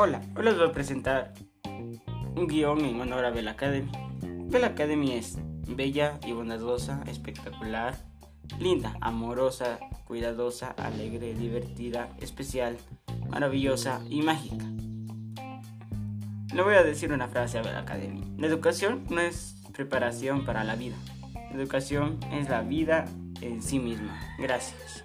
Hola, hoy les voy a presentar un guion en honor a Bella Academy. Bella Academy es bella y bondadosa, espectacular, linda, amorosa, cuidadosa, alegre, divertida, especial, maravillosa y mágica. Le voy a decir una frase a Bella Academy. La educación no es preparación para la vida. La educación es la vida en sí misma. Gracias.